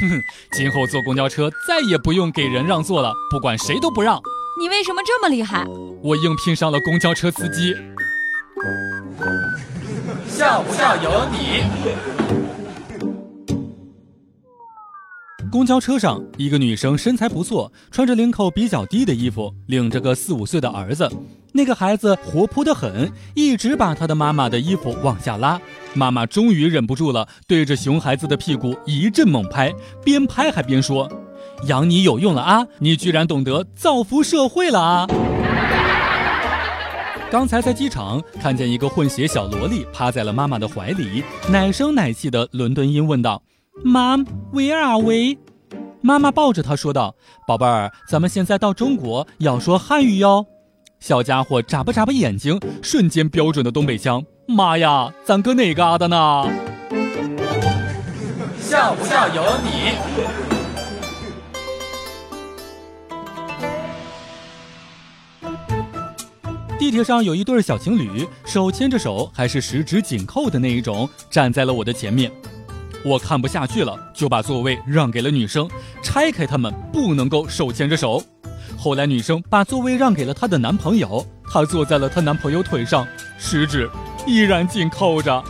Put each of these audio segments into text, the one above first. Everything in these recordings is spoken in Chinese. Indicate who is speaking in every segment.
Speaker 1: 哼哼，今后坐公交车再也不用给人让座了，不管谁都不让。
Speaker 2: 你为什么这么厉害？
Speaker 1: 我应聘上了公交车司机。
Speaker 3: 笑不笑由你。
Speaker 1: 公交车上，一个女生身材不错，穿着领口比较低的衣服，领着个四五岁的儿子。那个孩子活泼得很，一直把他的妈妈的衣服往下拉。妈妈终于忍不住了，对着熊孩子的屁股一阵猛拍，边拍还边说：“养你有用了啊！你居然懂得造福社会了啊！”刚才在机场看见一个混血小萝莉趴在了妈妈的怀里，奶声奶气的伦敦音问道：“Mom, where are we？” 妈妈抱着他说道：“宝贝儿，咱们现在到中国要说汉语哟。”小家伙眨巴眨巴眼睛，瞬间标准的东北腔。妈呀，咱搁哪嘎达呢？
Speaker 3: 笑不笑由你。
Speaker 1: 地铁上有一对小情侣，手牵着手，还是十指紧扣的那一种，站在了我的前面。我看不下去了，就把座位让给了女生，拆开他们，不能够手牵着手。后来女生把座位让给了她的男朋友，她坐在了她男朋友腿上，食指依然紧扣着。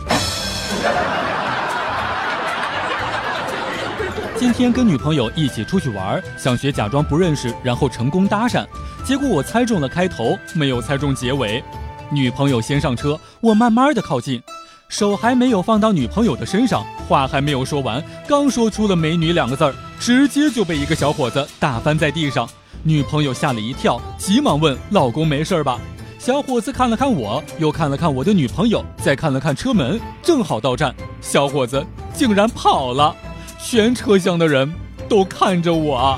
Speaker 1: 今天跟女朋友一起出去玩，想学假装不认识，然后成功搭讪，结果我猜中了开头，没有猜中结尾。女朋友先上车，我慢慢的靠近，手还没有放到女朋友的身上，话还没有说完，刚说出了“美女”两个字儿，直接就被一个小伙子打翻在地上。女朋友吓了一跳，急忙问：“老公没事吧？”小伙子看了看我，又看了看我的女朋友，再看了看车门，正好到站，小伙子竟然跑了。全车厢的人都看着我。